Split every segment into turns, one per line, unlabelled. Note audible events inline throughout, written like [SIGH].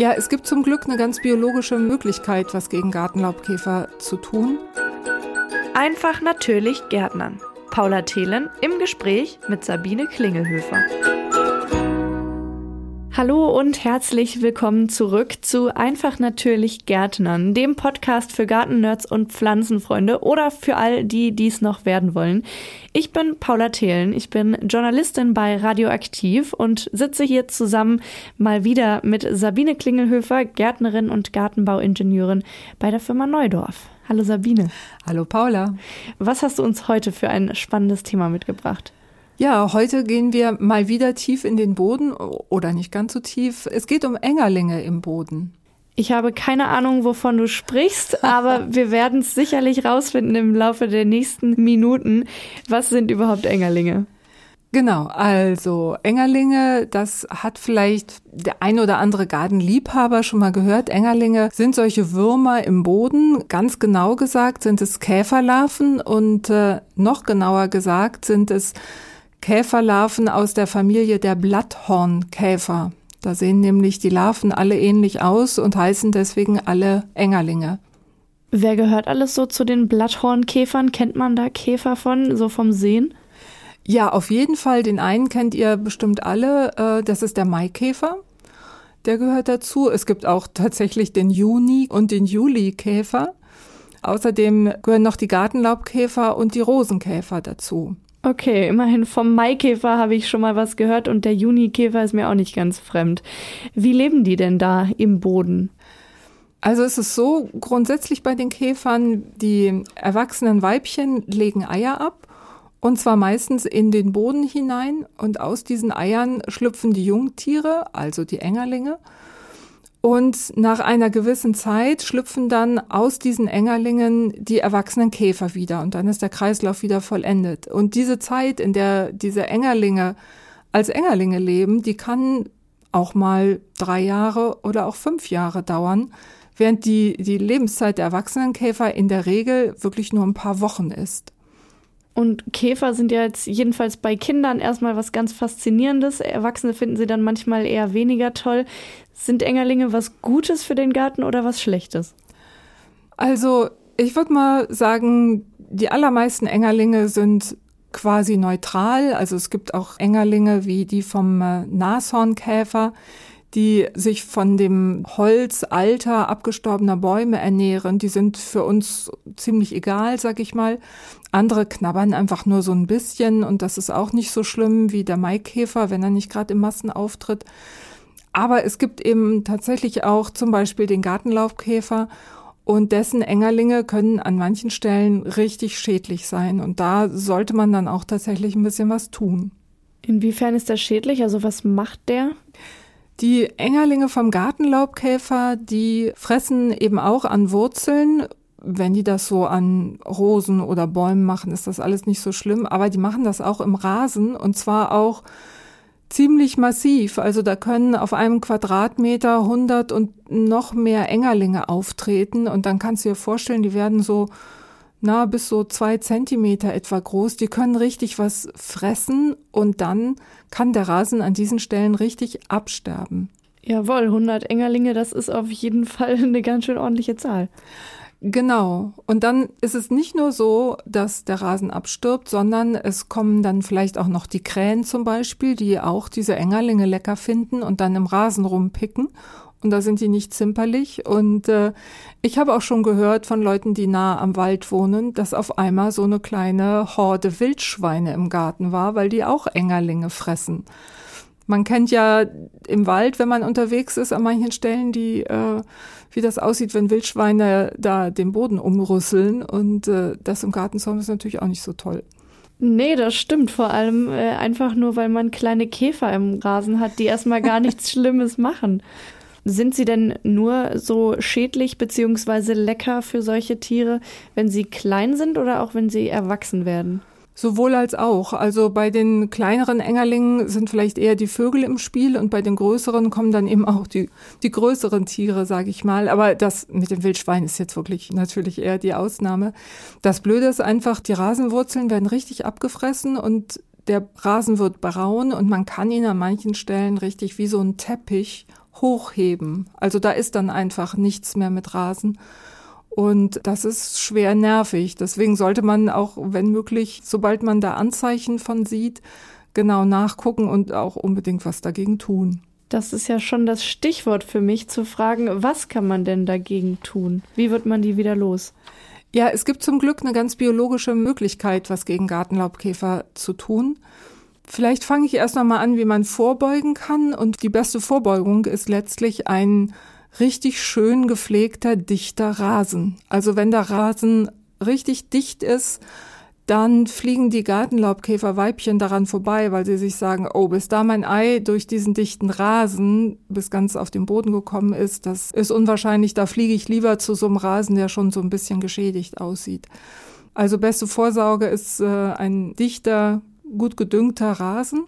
Ja, es gibt zum Glück eine ganz biologische Möglichkeit, was gegen Gartenlaubkäfer zu tun.
Einfach natürlich Gärtnern. Paula Thelen im Gespräch mit Sabine Klingelhöfer. Hallo und herzlich willkommen zurück zu Einfach natürlich Gärtnern, dem Podcast für Gartennerds und Pflanzenfreunde oder für all die, die es noch werden wollen. Ich bin Paula Thelen, ich bin Journalistin bei Radioaktiv und sitze hier zusammen mal wieder mit Sabine Klingelhöfer, Gärtnerin und Gartenbauingenieurin bei der Firma Neudorf. Hallo Sabine.
Hallo Paula.
Was hast du uns heute für ein spannendes Thema mitgebracht?
Ja, heute gehen wir mal wieder tief in den Boden oder nicht ganz so tief. Es geht um Engerlinge im Boden.
Ich habe keine Ahnung, wovon du sprichst, [LAUGHS] aber wir werden es sicherlich rausfinden im Laufe der nächsten Minuten. Was sind überhaupt Engerlinge?
Genau, also Engerlinge, das hat vielleicht der ein oder andere Gartenliebhaber schon mal gehört. Engerlinge sind solche Würmer im Boden. Ganz genau gesagt sind es Käferlarven und äh, noch genauer gesagt sind es Käferlarven aus der Familie der Blatthornkäfer. Da sehen nämlich die Larven alle ähnlich aus und heißen deswegen alle Engerlinge.
Wer gehört alles so zu den Blatthornkäfern? Kennt man da Käfer von, so vom Sehen?
Ja, auf jeden Fall. Den einen kennt ihr bestimmt alle. Äh, das ist der Maikäfer. Der gehört dazu. Es gibt auch [LAUGHS] tatsächlich den Juni- und den Julikäfer. Außerdem gehören noch die Gartenlaubkäfer und die Rosenkäfer dazu.
Okay, immerhin vom Maikäfer habe ich schon mal was gehört und der Junikäfer ist mir auch nicht ganz fremd. Wie leben die denn da im Boden?
Also es ist so, grundsätzlich bei den Käfern, die erwachsenen Weibchen legen Eier ab und zwar meistens in den Boden hinein und aus diesen Eiern schlüpfen die Jungtiere, also die Engerlinge. Und nach einer gewissen Zeit schlüpfen dann aus diesen Engerlingen die erwachsenen Käfer wieder und dann ist der Kreislauf wieder vollendet. Und diese Zeit, in der diese Engerlinge als Engerlinge leben, die kann auch mal drei Jahre oder auch fünf Jahre dauern, während die, die Lebenszeit der erwachsenen Käfer in der Regel wirklich nur ein paar Wochen ist.
Und Käfer sind ja jetzt jedenfalls bei Kindern erstmal was ganz Faszinierendes. Erwachsene finden sie dann manchmal eher weniger toll. Sind Engerlinge was Gutes für den Garten oder was Schlechtes?
Also, ich würde mal sagen, die allermeisten Engerlinge sind quasi neutral. Also es gibt auch Engerlinge wie die vom äh, Nashornkäfer, die sich von dem Holzalter abgestorbener Bäume ernähren. Die sind für uns ziemlich egal, sag ich mal. Andere knabbern einfach nur so ein bisschen und das ist auch nicht so schlimm wie der Maikäfer, wenn er nicht gerade im Massen auftritt. Aber es gibt eben tatsächlich auch zum Beispiel den Gartenlaubkäfer und dessen Engerlinge können an manchen Stellen richtig schädlich sein. Und da sollte man dann auch tatsächlich ein bisschen was tun.
Inwiefern ist das schädlich? Also was macht der?
Die Engerlinge vom Gartenlaubkäfer, die fressen eben auch an Wurzeln. Wenn die das so an Rosen oder Bäumen machen, ist das alles nicht so schlimm. Aber die machen das auch im Rasen und zwar auch ziemlich massiv. Also da können auf einem Quadratmeter 100 und noch mehr Engerlinge auftreten. Und dann kannst du dir vorstellen, die werden so na, bis so zwei Zentimeter etwa groß. Die können richtig was fressen und dann kann der Rasen an diesen Stellen richtig absterben.
Jawohl, 100 Engerlinge, das ist auf jeden Fall [LAUGHS] eine ganz schön ordentliche Zahl.
Genau. Und dann ist es nicht nur so, dass der Rasen abstirbt, sondern es kommen dann vielleicht auch noch die Krähen zum Beispiel, die auch diese Engerlinge lecker finden und dann im Rasen rumpicken und da sind die nicht zimperlich. Und äh, ich habe auch schon gehört von Leuten, die nah am Wald wohnen, dass auf einmal so eine kleine Horde Wildschweine im Garten war, weil die auch Engerlinge fressen. Man kennt ja im Wald, wenn man unterwegs ist, an manchen Stellen, die, äh, wie das aussieht, wenn Wildschweine da den Boden umrüsseln. Und äh, das im Gartenzaun ist natürlich auch nicht so toll.
Nee, das stimmt. Vor allem äh, einfach nur, weil man kleine Käfer im Rasen hat, die erstmal gar [LAUGHS] nichts Schlimmes machen. Sind sie denn nur so schädlich bzw. lecker für solche Tiere, wenn sie klein sind oder auch wenn sie erwachsen werden?
Sowohl als auch. Also bei den kleineren Engerlingen sind vielleicht eher die Vögel im Spiel und bei den größeren kommen dann eben auch die, die größeren Tiere, sage ich mal. Aber das mit dem Wildschwein ist jetzt wirklich natürlich eher die Ausnahme. Das Blöde ist einfach, die Rasenwurzeln werden richtig abgefressen und der Rasen wird braun und man kann ihn an manchen Stellen richtig wie so ein Teppich hochheben. Also da ist dann einfach nichts mehr mit Rasen. Und das ist schwer nervig. Deswegen sollte man auch, wenn möglich, sobald man da Anzeichen von sieht, genau nachgucken und auch unbedingt was dagegen tun.
Das ist ja schon das Stichwort für mich zu fragen, was kann man denn dagegen tun? Wie wird man die wieder los?
Ja, es gibt zum Glück eine ganz biologische Möglichkeit, was gegen Gartenlaubkäfer zu tun. Vielleicht fange ich erst noch mal an, wie man vorbeugen kann. Und die beste Vorbeugung ist letztlich ein richtig schön gepflegter, dichter Rasen. Also wenn der Rasen richtig dicht ist, dann fliegen die Gartenlaubkäferweibchen daran vorbei, weil sie sich sagen, oh, bis da mein Ei durch diesen dichten Rasen bis ganz auf den Boden gekommen ist, das ist unwahrscheinlich, da fliege ich lieber zu so einem Rasen, der schon so ein bisschen geschädigt aussieht. Also beste Vorsorge ist äh, ein dichter, gut gedüngter Rasen.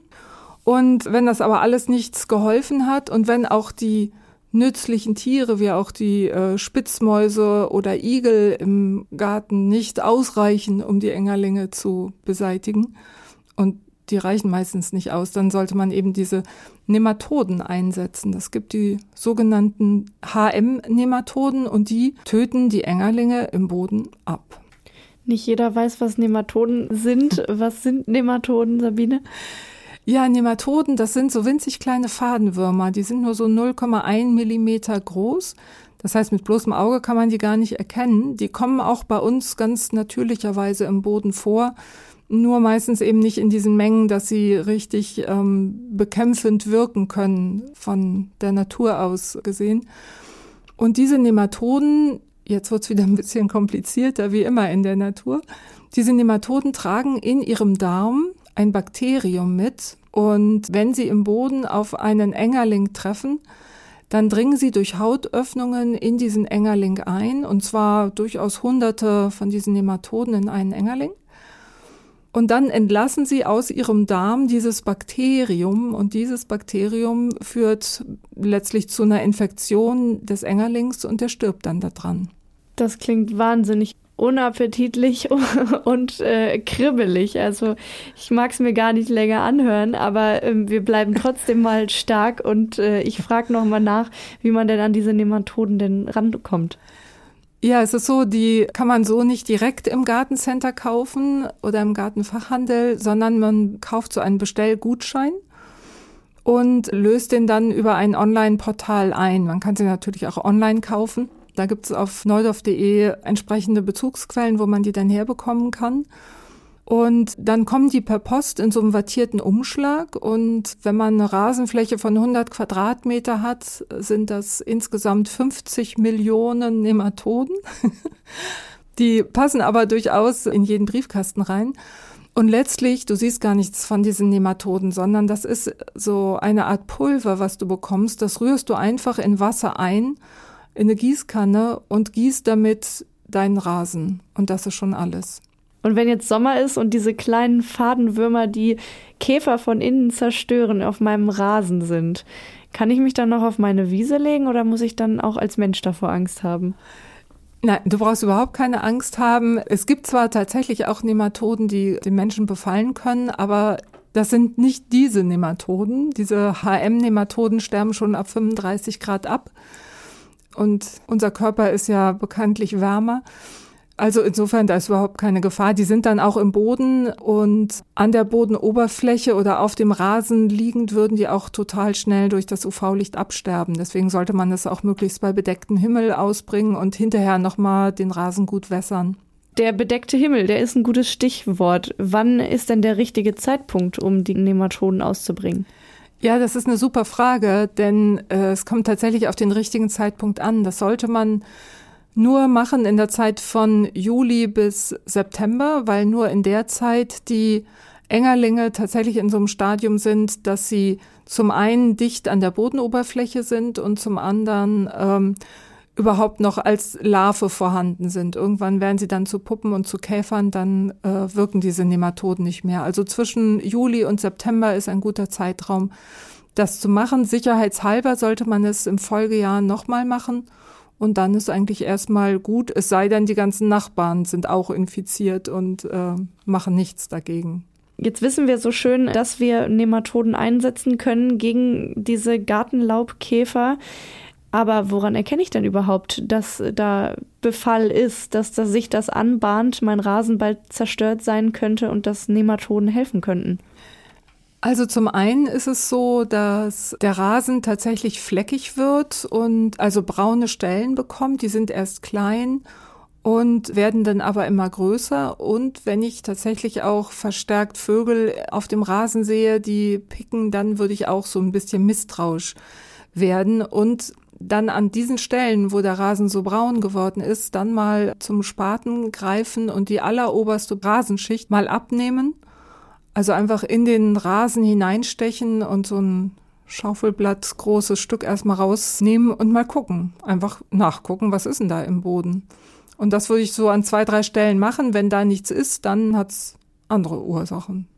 Und wenn das aber alles nichts geholfen hat und wenn auch die nützlichen Tiere wie auch die äh, Spitzmäuse oder Igel im Garten nicht ausreichen, um die Engerlinge zu beseitigen. Und die reichen meistens nicht aus. Dann sollte man eben diese Nematoden einsetzen. Es gibt die sogenannten HM-Nematoden und die töten die Engerlinge im Boden ab.
Nicht jeder weiß, was Nematoden sind. Was sind Nematoden, Sabine?
Ja, Nematoden, das sind so winzig kleine Fadenwürmer. Die sind nur so 0,1 Millimeter groß. Das heißt, mit bloßem Auge kann man die gar nicht erkennen. Die kommen auch bei uns ganz natürlicherweise im Boden vor. Nur meistens eben nicht in diesen Mengen, dass sie richtig ähm, bekämpfend wirken können, von der Natur aus gesehen. Und diese Nematoden, jetzt wird's wieder ein bisschen komplizierter, wie immer in der Natur, diese Nematoden tragen in ihrem Darm ein Bakterium mit und wenn sie im Boden auf einen Engerling treffen, dann dringen sie durch Hautöffnungen in diesen Engerling ein und zwar durchaus hunderte von diesen Nematoden in einen Engerling. Und dann entlassen sie aus ihrem Darm dieses Bakterium und dieses Bakterium führt letztlich zu einer Infektion des Engerlings und der stirbt dann daran.
Das klingt wahnsinnig unappetitlich [LAUGHS] und äh, kribbelig. Also ich mag es mir gar nicht länger anhören, aber äh, wir bleiben trotzdem [LAUGHS] mal stark und äh, ich frage nochmal nach, wie man denn an diese Nematoden denn rankommt.
Ja, es ist so, die kann man so nicht direkt im Gartencenter kaufen oder im Gartenfachhandel, sondern man kauft so einen Bestellgutschein und löst den dann über ein Online-Portal ein. Man kann sie natürlich auch online kaufen. Da gibt es auf neudorf.de entsprechende Bezugsquellen, wo man die dann herbekommen kann. Und dann kommen die per Post in so einem wattierten Umschlag. Und wenn man eine Rasenfläche von 100 Quadratmeter hat, sind das insgesamt 50 Millionen Nematoden. [LAUGHS] die passen aber durchaus in jeden Briefkasten rein. Und letztlich, du siehst gar nichts von diesen Nematoden, sondern das ist so eine Art Pulver, was du bekommst. Das rührst du einfach in Wasser ein in eine Gießkanne und gießt damit deinen Rasen. Und das ist schon alles.
Und wenn jetzt Sommer ist und diese kleinen Fadenwürmer die Käfer von innen zerstören, auf meinem Rasen sind, kann ich mich dann noch auf meine Wiese legen oder muss ich dann auch als Mensch davor Angst haben?
Nein, du brauchst überhaupt keine Angst haben. Es gibt zwar tatsächlich auch Nematoden, die den Menschen befallen können, aber das sind nicht diese Nematoden. Diese HM-Nematoden sterben schon ab 35 Grad ab. Und unser Körper ist ja bekanntlich wärmer. Also insofern, da ist überhaupt keine Gefahr. Die sind dann auch im Boden und an der Bodenoberfläche oder auf dem Rasen liegend würden die auch total schnell durch das UV-Licht absterben. Deswegen sollte man das auch möglichst bei bedecktem Himmel ausbringen und hinterher nochmal den Rasen gut wässern.
Der bedeckte Himmel, der ist ein gutes Stichwort. Wann ist denn der richtige Zeitpunkt, um die Nematoden auszubringen?
Ja, das ist eine super Frage, denn äh, es kommt tatsächlich auf den richtigen Zeitpunkt an. Das sollte man nur machen in der Zeit von Juli bis September, weil nur in der Zeit die Engerlinge tatsächlich in so einem Stadium sind, dass sie zum einen dicht an der Bodenoberfläche sind und zum anderen ähm, überhaupt noch als Larve vorhanden sind. Irgendwann werden sie dann zu Puppen und zu Käfern, dann äh, wirken diese Nematoden nicht mehr. Also zwischen Juli und September ist ein guter Zeitraum, das zu machen. Sicherheitshalber sollte man es im Folgejahr nochmal machen. Und dann ist eigentlich erstmal gut, es sei denn, die ganzen Nachbarn sind auch infiziert und äh, machen nichts dagegen.
Jetzt wissen wir so schön, dass wir Nematoden einsetzen können gegen diese Gartenlaubkäfer. Aber woran erkenne ich denn überhaupt, dass da Befall ist, dass, dass sich das anbahnt, mein Rasen bald zerstört sein könnte und dass Nematoden helfen könnten?
Also zum einen ist es so, dass der Rasen tatsächlich fleckig wird und also braune Stellen bekommt. Die sind erst klein und werden dann aber immer größer. Und wenn ich tatsächlich auch verstärkt Vögel auf dem Rasen sehe, die picken, dann würde ich auch so ein bisschen misstrauisch werden. Und dann an diesen Stellen, wo der Rasen so braun geworden ist, dann mal zum Spaten greifen und die alleroberste Rasenschicht mal abnehmen. Also einfach in den Rasen hineinstechen und so ein Schaufelblatt großes Stück erstmal rausnehmen und mal gucken. Einfach nachgucken, was ist denn da im Boden. Und das würde ich so an zwei, drei Stellen machen. Wenn da nichts ist, dann hat's andere Ursachen.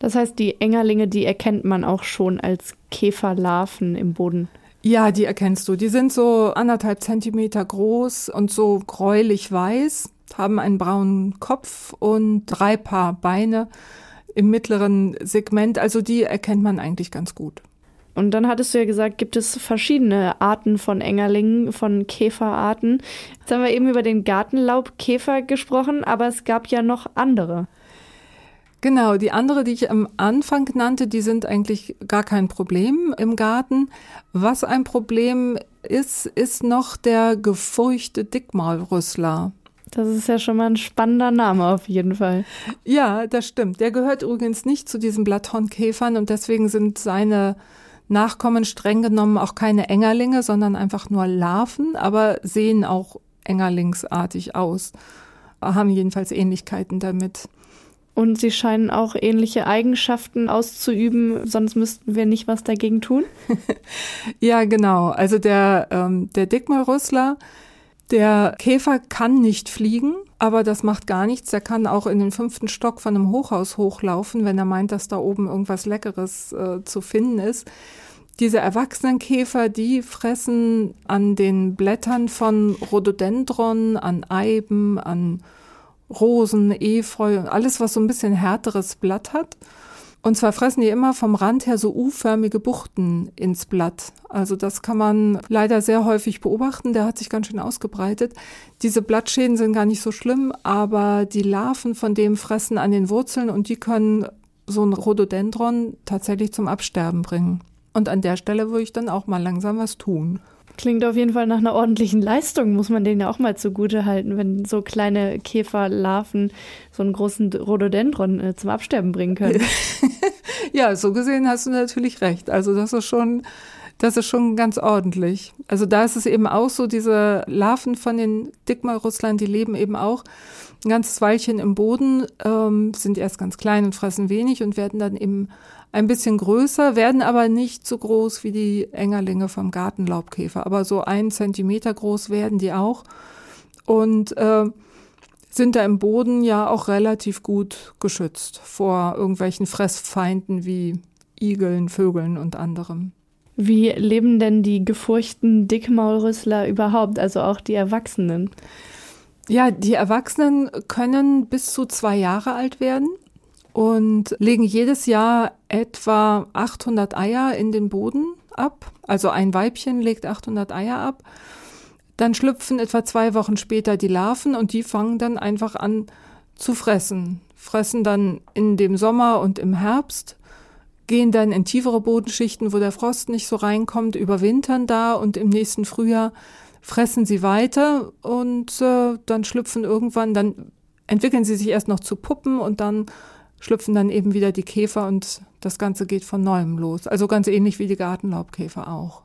Das heißt, die Engerlinge, die erkennt man auch schon als Käferlarven im Boden.
Ja, die erkennst du. Die sind so anderthalb Zentimeter groß und so gräulich weiß, haben einen braunen Kopf und drei Paar Beine im mittleren Segment. Also die erkennt man eigentlich ganz gut.
Und dann hattest du ja gesagt, gibt es verschiedene Arten von Engerlingen, von Käferarten. Jetzt haben wir eben über den Gartenlaubkäfer gesprochen, aber es gab ja noch andere.
Genau, die andere, die ich am Anfang nannte, die sind eigentlich gar kein Problem im Garten. Was ein Problem ist, ist noch der gefurchte Dickmaulrüssler.
Das ist ja schon mal ein spannender Name auf jeden Fall.
Ja, das stimmt. Der gehört übrigens nicht zu diesen Blatthornkäfern und deswegen sind seine Nachkommen streng genommen auch keine Engerlinge, sondern einfach nur Larven, aber sehen auch engerlingsartig aus, haben jedenfalls Ähnlichkeiten damit.
Und sie scheinen auch ähnliche Eigenschaften auszuüben, sonst müssten wir nicht was dagegen tun. [LAUGHS]
ja, genau. Also der, ähm, der Dickmalrüssler, der Käfer kann nicht fliegen, aber das macht gar nichts. Er kann auch in den fünften Stock von einem Hochhaus hochlaufen, wenn er meint, dass da oben irgendwas Leckeres äh, zu finden ist. Diese erwachsenen Käfer, die fressen an den Blättern von Rhododendron, an Eiben, an Rosen, Efeu und alles, was so ein bisschen härteres Blatt hat. Und zwar fressen die immer vom Rand her so U-förmige Buchten ins Blatt. Also das kann man leider sehr häufig beobachten. Der hat sich ganz schön ausgebreitet. Diese Blattschäden sind gar nicht so schlimm, aber die Larven von dem fressen an den Wurzeln und die können so ein Rhododendron tatsächlich zum Absterben bringen. Und an der Stelle würde ich dann auch mal langsam was tun.
Klingt auf jeden Fall nach einer ordentlichen Leistung, muss man denen ja auch mal zugute halten, wenn so kleine Käferlarven so einen großen Rhododendron äh, zum Absterben bringen können. [LAUGHS]
ja, so gesehen hast du natürlich recht. Also das ist schon, das ist schon ganz ordentlich. Also da ist es eben auch so, diese Larven von den Dickmalrusslern, die leben eben auch ein ganzes Weilchen im Boden, ähm, sind erst ganz klein und fressen wenig und werden dann eben ein bisschen größer, werden aber nicht so groß wie die Engerlinge vom Gartenlaubkäfer, aber so ein Zentimeter groß werden die auch und äh, sind da im Boden ja auch relativ gut geschützt vor irgendwelchen Fressfeinden wie Igeln, Vögeln und anderem.
Wie leben denn die gefurchten Dickmaulrüssler überhaupt, also auch die Erwachsenen?
Ja, die Erwachsenen können bis zu zwei Jahre alt werden und legen jedes Jahr etwa 800 Eier in den Boden ab. Also ein Weibchen legt 800 Eier ab. Dann schlüpfen etwa zwei Wochen später die Larven und die fangen dann einfach an zu fressen. Fressen dann in dem Sommer und im Herbst, gehen dann in tiefere Bodenschichten, wo der Frost nicht so reinkommt, überwintern da und im nächsten Frühjahr fressen sie weiter und äh, dann schlüpfen irgendwann, dann entwickeln sie sich erst noch zu Puppen und dann schlüpfen dann eben wieder die Käfer und das Ganze geht von neuem los. Also ganz ähnlich wie die Gartenlaubkäfer auch.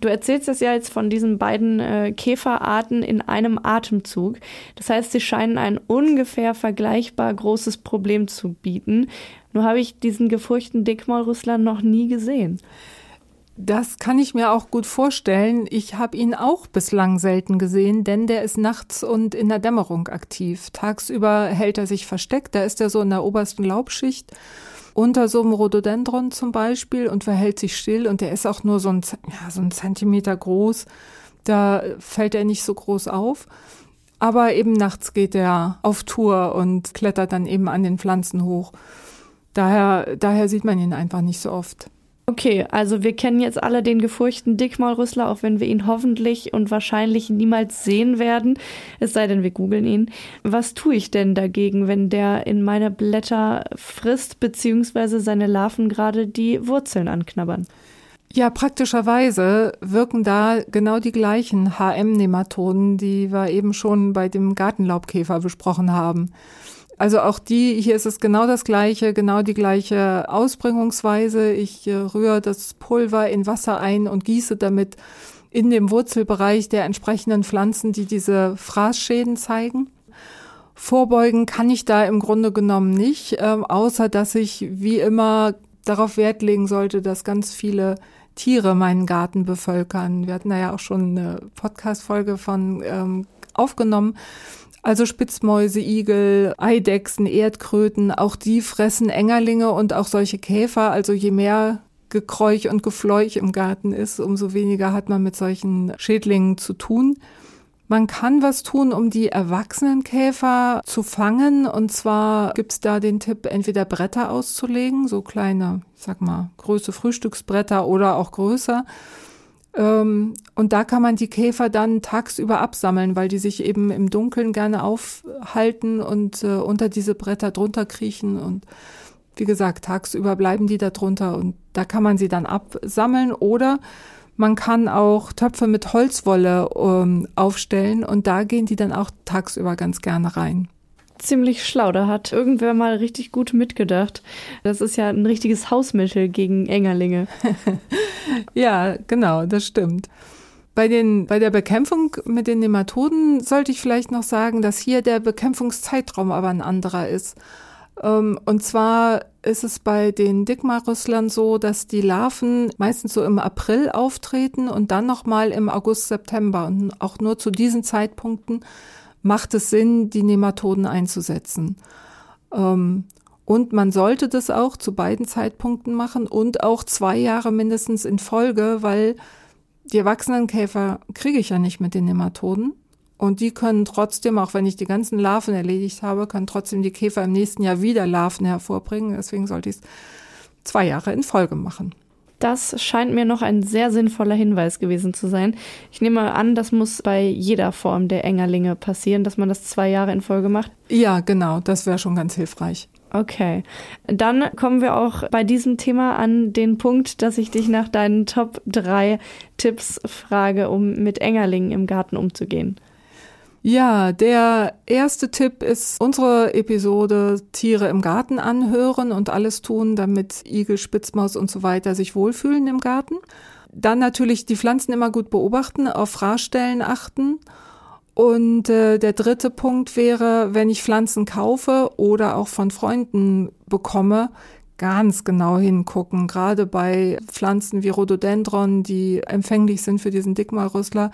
Du erzählst das ja jetzt von diesen beiden äh, Käferarten in einem Atemzug. Das heißt, sie scheinen ein ungefähr vergleichbar großes Problem zu bieten. Nur habe ich diesen gefurchten Dickmaulrüssler noch nie gesehen.
Das kann ich mir auch gut vorstellen. Ich habe ihn auch bislang selten gesehen, denn der ist nachts und in der Dämmerung aktiv. Tagsüber hält er sich versteckt, da ist er so in der obersten Laubschicht unter so einem Rhododendron zum Beispiel und verhält sich still und der ist auch nur so ein, ja, so ein Zentimeter groß. Da fällt er nicht so groß auf. Aber eben nachts geht er auf Tour und klettert dann eben an den Pflanzen hoch. Daher, daher sieht man ihn einfach nicht so oft.
Okay, also wir kennen jetzt alle den gefurchten Dickmaulrüssler, auch wenn wir ihn hoffentlich und wahrscheinlich niemals sehen werden, es sei denn, wir googeln ihn. Was tue ich denn dagegen, wenn der in meine Blätter frisst, beziehungsweise seine Larven gerade die Wurzeln anknabbern?
Ja, praktischerweise wirken da genau die gleichen HM-Nematoden, die wir eben schon bei dem Gartenlaubkäfer besprochen haben. Also auch die, hier ist es genau das gleiche, genau die gleiche Ausbringungsweise. Ich äh, rühre das Pulver in Wasser ein und gieße damit in dem Wurzelbereich der entsprechenden Pflanzen, die diese Fraßschäden zeigen. Vorbeugen kann ich da im Grunde genommen nicht, äh, außer dass ich wie immer darauf Wert legen sollte, dass ganz viele Tiere meinen Garten bevölkern. Wir hatten da ja auch schon eine Podcast-Folge von ähm, aufgenommen. Also Spitzmäuse, Igel, Eidechsen, Erdkröten, auch die fressen Engerlinge und auch solche Käfer. Also je mehr Gekräuch und Gefleuch im Garten ist, umso weniger hat man mit solchen Schädlingen zu tun. Man kann was tun, um die erwachsenen Käfer zu fangen. Und zwar gibt's da den Tipp, entweder Bretter auszulegen, so kleine, ich sag mal, Größe Frühstücksbretter oder auch größer. Ähm, und da kann man die Käfer dann tagsüber absammeln, weil die sich eben im Dunkeln gerne aufhalten und äh, unter diese Bretter drunter kriechen. Und wie gesagt, tagsüber bleiben die da drunter und da kann man sie dann absammeln oder man kann auch Töpfe mit Holzwolle ähm, aufstellen und da gehen die dann auch tagsüber ganz gerne rein.
Ziemlich schlau, da hat irgendwer mal richtig gut mitgedacht. Das ist ja ein richtiges Hausmittel gegen Engerlinge. [LAUGHS]
ja, genau, das stimmt. Bei, den, bei der Bekämpfung mit den Nematoden sollte ich vielleicht noch sagen, dass hier der Bekämpfungszeitraum aber ein anderer ist. Ähm, und zwar ist es bei den Dickmarrüsslern so, dass die Larven meistens so im April auftreten und dann nochmal im August, September. Und auch nur zu diesen Zeitpunkten macht es Sinn, die Nematoden einzusetzen. Ähm, und man sollte das auch zu beiden Zeitpunkten machen und auch zwei Jahre mindestens in Folge, weil die Erwachsenenkäfer kriege ich ja nicht mit den Nematoden. Und die können trotzdem, auch wenn ich die ganzen Larven erledigt habe, können trotzdem die Käfer im nächsten Jahr wieder Larven hervorbringen. Deswegen sollte ich es zwei Jahre in Folge machen.
Das scheint mir noch ein sehr sinnvoller Hinweis gewesen zu sein. Ich nehme an, das muss bei jeder Form der Engerlinge passieren, dass man das zwei Jahre in Folge macht.
Ja, genau, das wäre schon ganz hilfreich.
Okay. Dann kommen wir auch bei diesem Thema an den Punkt, dass ich dich nach deinen Top 3 Tipps frage, um mit Engerlingen im Garten umzugehen.
Ja, der erste Tipp ist unsere Episode Tiere im Garten anhören und alles tun, damit Igel, Spitzmaus und so weiter sich wohlfühlen im Garten. Dann natürlich die Pflanzen immer gut beobachten, auf Fraßstellen achten. Und äh, der dritte Punkt wäre, wenn ich Pflanzen kaufe oder auch von Freunden bekomme, ganz genau hingucken, gerade bei Pflanzen wie Rhododendron, die empfänglich sind für diesen Dickmalrüssler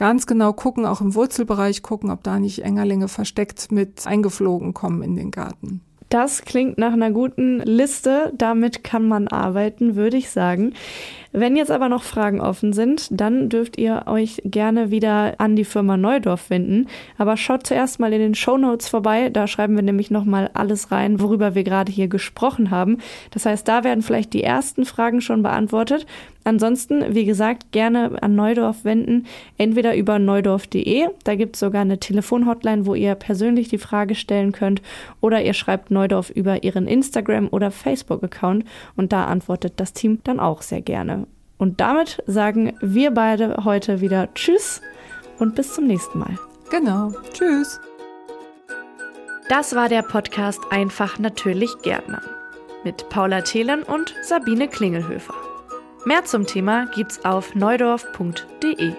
ganz genau gucken, auch im Wurzelbereich gucken, ob da nicht Engerlinge versteckt mit eingeflogen kommen in den Garten.
Das klingt nach einer guten Liste. Damit kann man arbeiten, würde ich sagen. Wenn jetzt aber noch Fragen offen sind, dann dürft ihr euch gerne wieder an die Firma Neudorf wenden. Aber schaut zuerst mal in den Show Notes vorbei. Da schreiben wir nämlich nochmal alles rein, worüber wir gerade hier gesprochen haben. Das heißt, da werden vielleicht die ersten Fragen schon beantwortet. Ansonsten, wie gesagt, gerne an Neudorf wenden, entweder über neudorf.de, da gibt es sogar eine Telefonhotline, wo ihr persönlich die Frage stellen könnt, oder ihr schreibt Neudorf über ihren Instagram- oder Facebook-Account und da antwortet das Team dann auch sehr gerne. Und damit sagen wir beide heute wieder Tschüss und bis zum nächsten Mal.
Genau. Tschüss.
Das war der Podcast Einfach natürlich Gärtner mit Paula Thelen und Sabine Klingelhöfer. Mehr zum Thema gibt's auf neudorf.de.